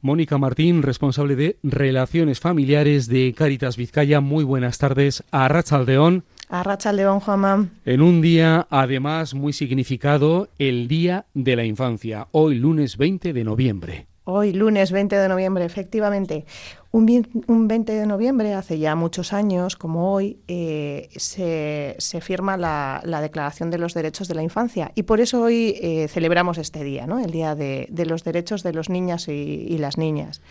Mónica Martín, responsable de Relaciones Familiares de Caritas Vizcaya. Muy buenas tardes a Rachaldeón. A Rachaldeón, Juanma. En un día, además, muy significado, el Día de la Infancia, hoy lunes 20 de noviembre. Hoy, lunes 20 de noviembre, efectivamente. Un, 20 de noviembre, hace ya muchos años, como hoy, eh, se, firma la, Declaración de los Derechos de la Infancia. Y por eso hoy eh, celebramos este día, ¿no? el Día de, los Derechos de los Niños y, las Niñas.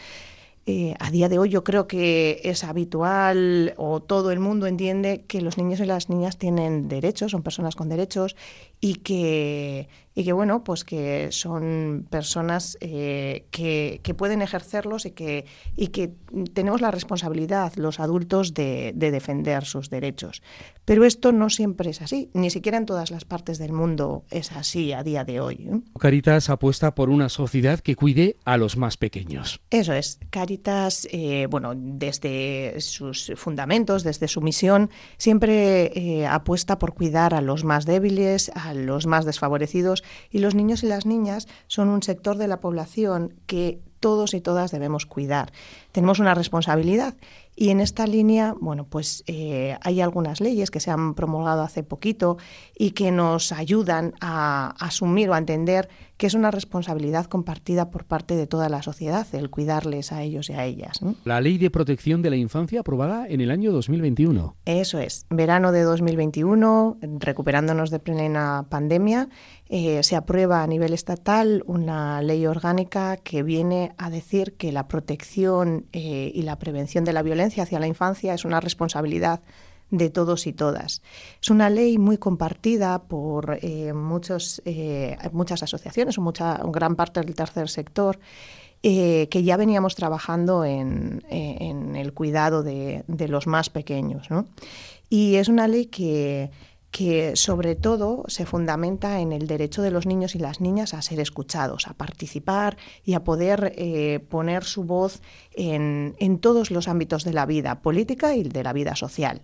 Eh, a día de hoy yo creo que es habitual o todo el mundo entiende que los niños y las niñas tienen derechos, son personas con derechos y que, y que bueno, pues que son personas eh, que, pueden ejercerlos y que, y que tenemos la responsabilidad, los adultos, de, defender sus derechos. Pero esto no siempre es así, ni siquiera en todas las partes del mundo es así a día de hoy. ¿eh? Caritas apuesta por una sociedad que cuide a los más pequeños. Eso es. Caritas, eh, bueno, desde sus fundamentos, desde su misión, siempre apuesta por cuidar a los más débiles, a los más desfavorecidos y los niños y las niñas son un sector de la población que todos y todas debemos cuidar. Tenemos una responsabilidad y en esta línea, bueno, pues eh, hay algunas leyes que se han promulgado hace poquito y que nos ayudan a asumir o a entender que es una responsabilidad compartida por parte de toda la sociedad el cuidarles a ellos y a ellas. La Ley de Protección de la Infancia aprobada en el año 2021. Eso es, verano de 2021, recuperándonos de plena pandemia, eh, se aprueba a nivel estatal una ley orgánica que viene a decir que la protección eh, y la prevención de la violencia hacia la infancia es una responsabilidad de todos y todas. Es una ley muy compartida por eh, muchos, eh, muchas asociaciones, o mucha, gran parte del tercer sector, eh, que ya veníamos trabajando en, el cuidado de, los más pequeños. Y es una ley que, que sobre todo se fundamenta en el derecho de los niños y las niñas a ser escuchados, a participar y a poder poner su voz en, en, todos los ámbitos de la vida política y de la vida social.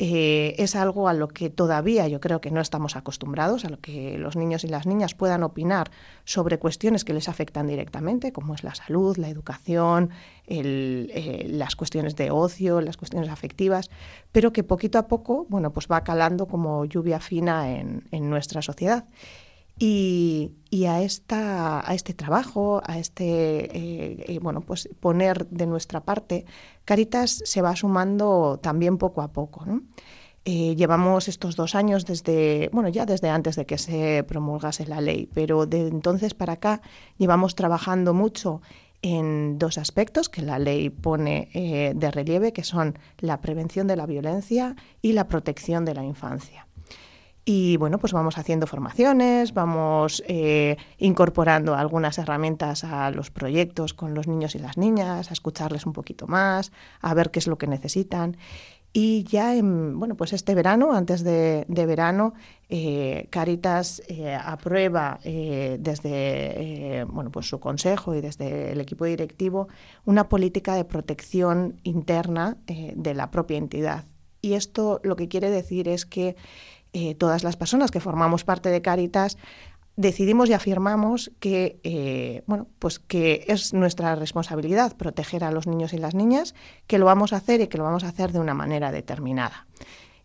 Eh, es algo a lo que todavía yo creo que no estamos acostumbrados, a lo que los niños y las niñas puedan opinar sobre cuestiones que les afectan directamente, como es la salud, la educación, eh, las cuestiones de ocio, las cuestiones afectivas, pero que poquito a poco bueno, pues va calando como lluvia fina en, en nuestra sociedad. Y, a, esta, a este trabajo, a este, eh, eh, bueno, pues poner de nuestra parte, Caritas se va sumando también poco a poco, eh, llevamos estos dos años desde, bueno, ya desde antes de que se promulgase la ley, pero de entonces para acá llevamos trabajando mucho en dos aspectos que la ley pone de relieve, que son la prevención de la violencia y la protección de la infancia. Y bueno, pues vamos haciendo formaciones, vamos eh, incorporando algunas herramientas a los proyectos con los niños y las niñas, a escucharles un poquito más, a ver qué es lo que necesitan. Y ya en, bueno, pues este verano, antes de, verano, eh, Caritas eh, aprueba desde bueno, pues su consejo y desde el equipo directivo una política de protección interna de la propia entidad. Y esto lo que quiere decir es que eh, todas las personas que formamos parte de Caritas decidimos y afirmamos que, eh, bueno, pues que es nuestra responsabilidad proteger a los niños y las niñas, que lo vamos a hacer y que lo vamos a hacer de una manera determinada.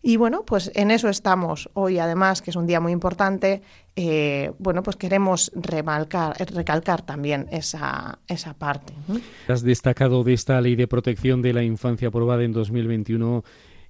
Y bueno, pues en eso estamos hoy, además, que es un día muy importante. Eh, bueno, pues queremos remarcar, recalcar también esa, esa parte. Has destacado de esta ley de protección de la infancia aprobada en 2021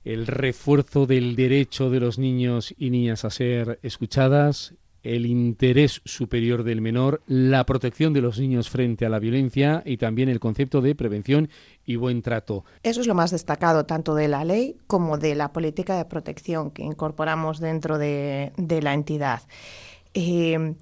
el refuerzo del derecho de los niños y niñas a ser escuchadas, el interés superior del menor, la protección de los niños frente a la violencia y también el concepto de prevención y buen trato. Eso es lo más destacado tanto de la ley como de la política de protección que incorporamos dentro de, la entidad. Eh,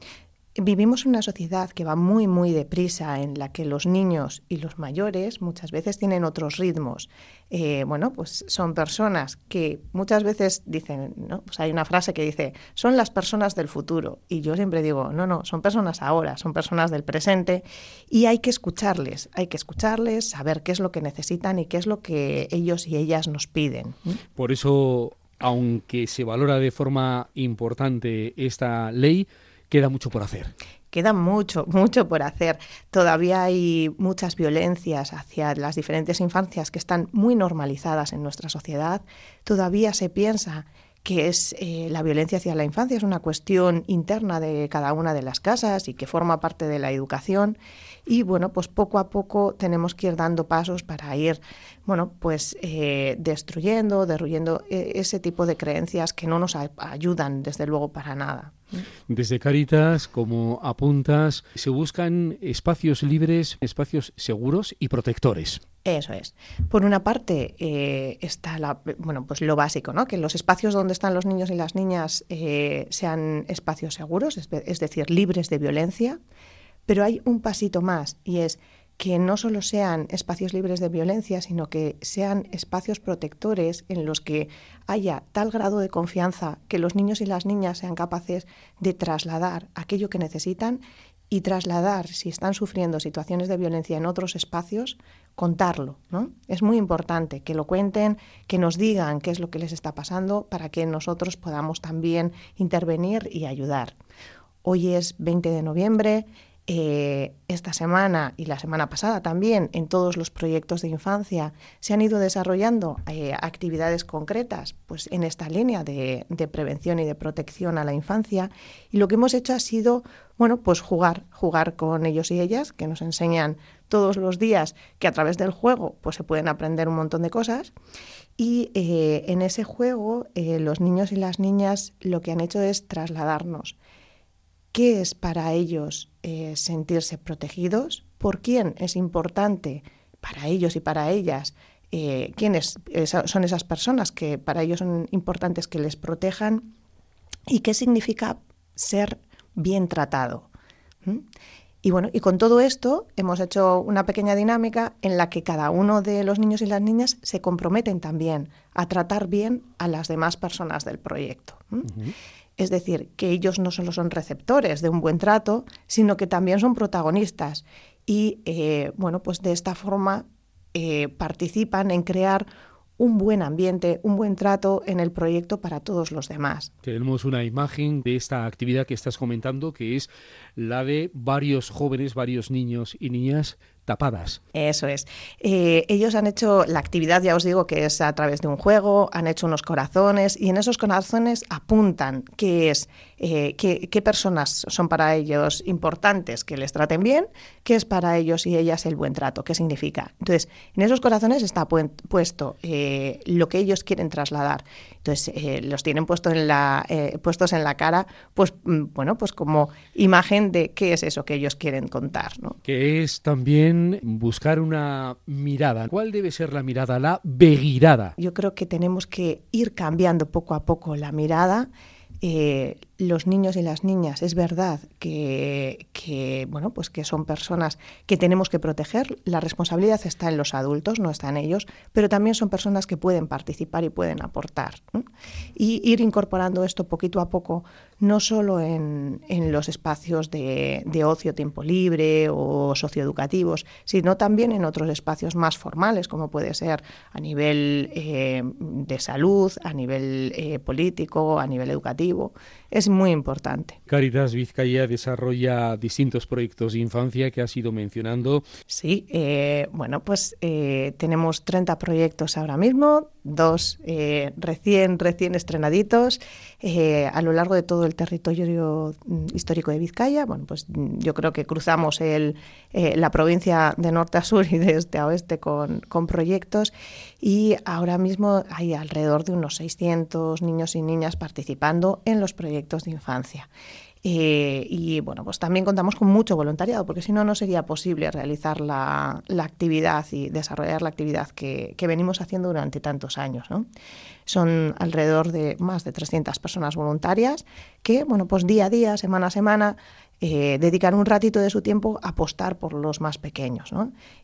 Vivimos en una sociedad que va muy, muy deprisa, en la que los niños y los mayores muchas veces tienen otros ritmos. Eh, bueno, pues son personas que muchas veces dicen, ¿no? Pues hay una frase que dice, son las personas del futuro. Y yo siempre digo, no, no, son personas ahora, son personas del presente y hay que escucharles, hay que escucharles, saber qué es lo que necesitan y qué es lo que ellos y ellas nos piden. Por eso, aunque se valora de forma importante esta ley, queda mucho por hacer. queda mucho, mucho por hacer. Todavía hay muchas violencias hacia las diferentes infancias que están muy normalizadas en nuestra sociedad. Todavía se piensa que es eh, la violencia hacia la infancia, es una cuestión interna de cada una de las casas y que forma parte de la educación. Y bueno, pues poco a poco tenemos que ir dando pasos para ir, bueno, pues eh, destruyendo, derruyendo eh, ese tipo de creencias que no nos ayudan, desde luego, para nada. Desde Caritas, como apuntas, se buscan espacios libres, espacios seguros y protectores. Eso es. Por una parte eh, está la, bueno, pues lo básico, ¿no? que los espacios donde están los niños y las niñas eh, sean espacios seguros, es, decir, libres de violencia, pero hay un pasito más y es que no solo sean espacios libres de violencia, sino que sean espacios protectores en los que haya tal grado de confianza que los niños y las niñas sean capaces de trasladar aquello que necesitan y trasladar, si están sufriendo situaciones de violencia en otros espacios, contarlo. ¿no? Es muy importante que lo cuenten, que nos digan qué es lo que les está pasando para que nosotros podamos también intervenir y ayudar. Hoy es 20 de noviembre, eh, esta semana y la semana pasada también en todos los proyectos de infancia se han ido desarrollando eh, actividades concretas pues en esta línea de, prevención y de protección a la infancia. Y lo que hemos hecho ha sido bueno pues jugar jugar con ellos y ellas que nos enseñan todos los días que a través del juego pues se pueden aprender un montón de cosas. Y eh, en ese juego los niños y las niñas lo que han hecho es trasladarnos qué es para ellos eh, sentirse protegidos, por quién es importante para ellos y para ellas, eh, quiénes son esas personas que para ellos son importantes que les protejan y qué significa ser bien tratado. Y bueno, y con todo esto hemos hecho una pequeña dinámica en la que cada uno de los niños y las niñas se comprometen también a tratar bien a las demás personas del proyecto. Es decir, que ellos no solo son receptores de un buen trato, sino que también son protagonistas. Y eh, bueno, pues de esta forma eh, participan en crear un buen ambiente, un buen trato en el proyecto para todos los demás. Tenemos una imagen de esta actividad que estás comentando, que es la de varios jóvenes, varios niños y niñas tapadas. Eso es. Eh, ellos han hecho la actividad, ya os digo, que es a través de un juego, han hecho unos corazones y en esos corazones apuntan qué es, eh, qué, personas son para ellos importantes que les traten bien, qué es para ellos y ellas el buen trato, qué significa. Entonces, en esos corazones está puesto eh, lo que ellos quieren trasladar. Entonces, los tienen puesto en la, puestos en la cara, pues mm, bueno, pues como imagen de qué es eso que ellos quieren contar. ¿no? Que es también buscar una mirada. ¿Cuál debe ser la mirada? La begirada. Yo creo que tenemos que ir cambiando poco a poco la mirada. Eh, los niños y las niñas es verdad que, bueno pues que son personas que tenemos que proteger la responsabilidad está en los adultos no está en ellos pero también son personas que pueden participar y pueden aportar y ir incorporando esto poquito a poco no solo en, los espacios de, ocio tiempo libre o socioeducativos sino también en otros espacios más formales como puede ser a nivel eh, de salud a nivel eh, político a nivel educativo muy importante. Caritas Vizcaya desarrolla distintos proyectos de infancia que has ido mencionando. Sí, eh, bueno, pues eh, tenemos 30 proyectos ahora mismo, dos eh, recién, recién estrenaditos a lo largo de todo el territorio mm, histórico de Vizcaya. Bueno, pues mm, yo creo que cruzamos el, la provincia de norte a sur y de este a oeste con, con proyectos y ahora mismo hay alrededor de unos 600 niños y niñas participando en los proyectos de infancia. Eh, y bueno, pues también contamos con mucho voluntariado, porque si no, no sería posible realizar la, actividad y desarrollar la actividad que, venimos haciendo durante tantos años. Son alrededor de más de 300 personas voluntarias que, bueno, pues día a día, semana a semana, eh, dedican un ratito de su tiempo a apostar por los más pequeños.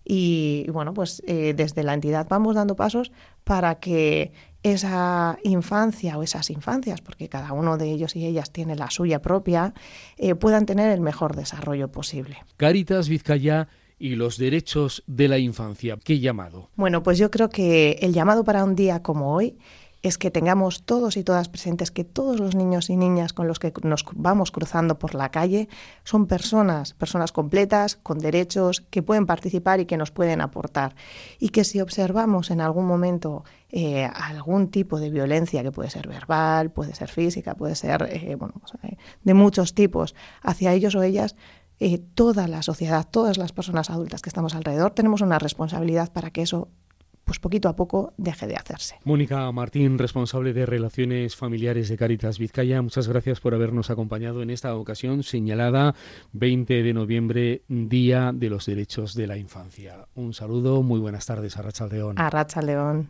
Y, bueno, pues eh, desde la entidad vamos dando pasos para que esa infancia o esas infancias, porque cada uno de ellos y ellas tiene la suya propia, eh, puedan tener el mejor desarrollo posible. Caritas Vizcaya y los derechos de la infancia. ¿Qué llamado? Bueno, pues yo creo que el llamado para un día como hoy es que tengamos todos y todas presentes que todos los niños y niñas con los que nos vamos cruzando por la calle son personas, personas completas, con derechos, que pueden participar y que nos pueden aportar. Y que si observamos en algún momento eh, algún tipo de violencia, que puede ser verbal, puede ser física, puede ser eh, bueno, pues, eh, de muchos tipos, hacia ellos o ellas, toda la sociedad, todas las personas adultas que estamos alrededor, tenemos una responsabilidad para que eso pues poquito a poco deje de hacerse. Mónica Martín, responsable de Relaciones Familiares de Caritas Vizcaya, muchas gracias por habernos acompañado en esta ocasión señalada 20 de noviembre, Día de los Derechos de la Infancia. Un saludo, muy buenas tardes a Racha León. A Racha León.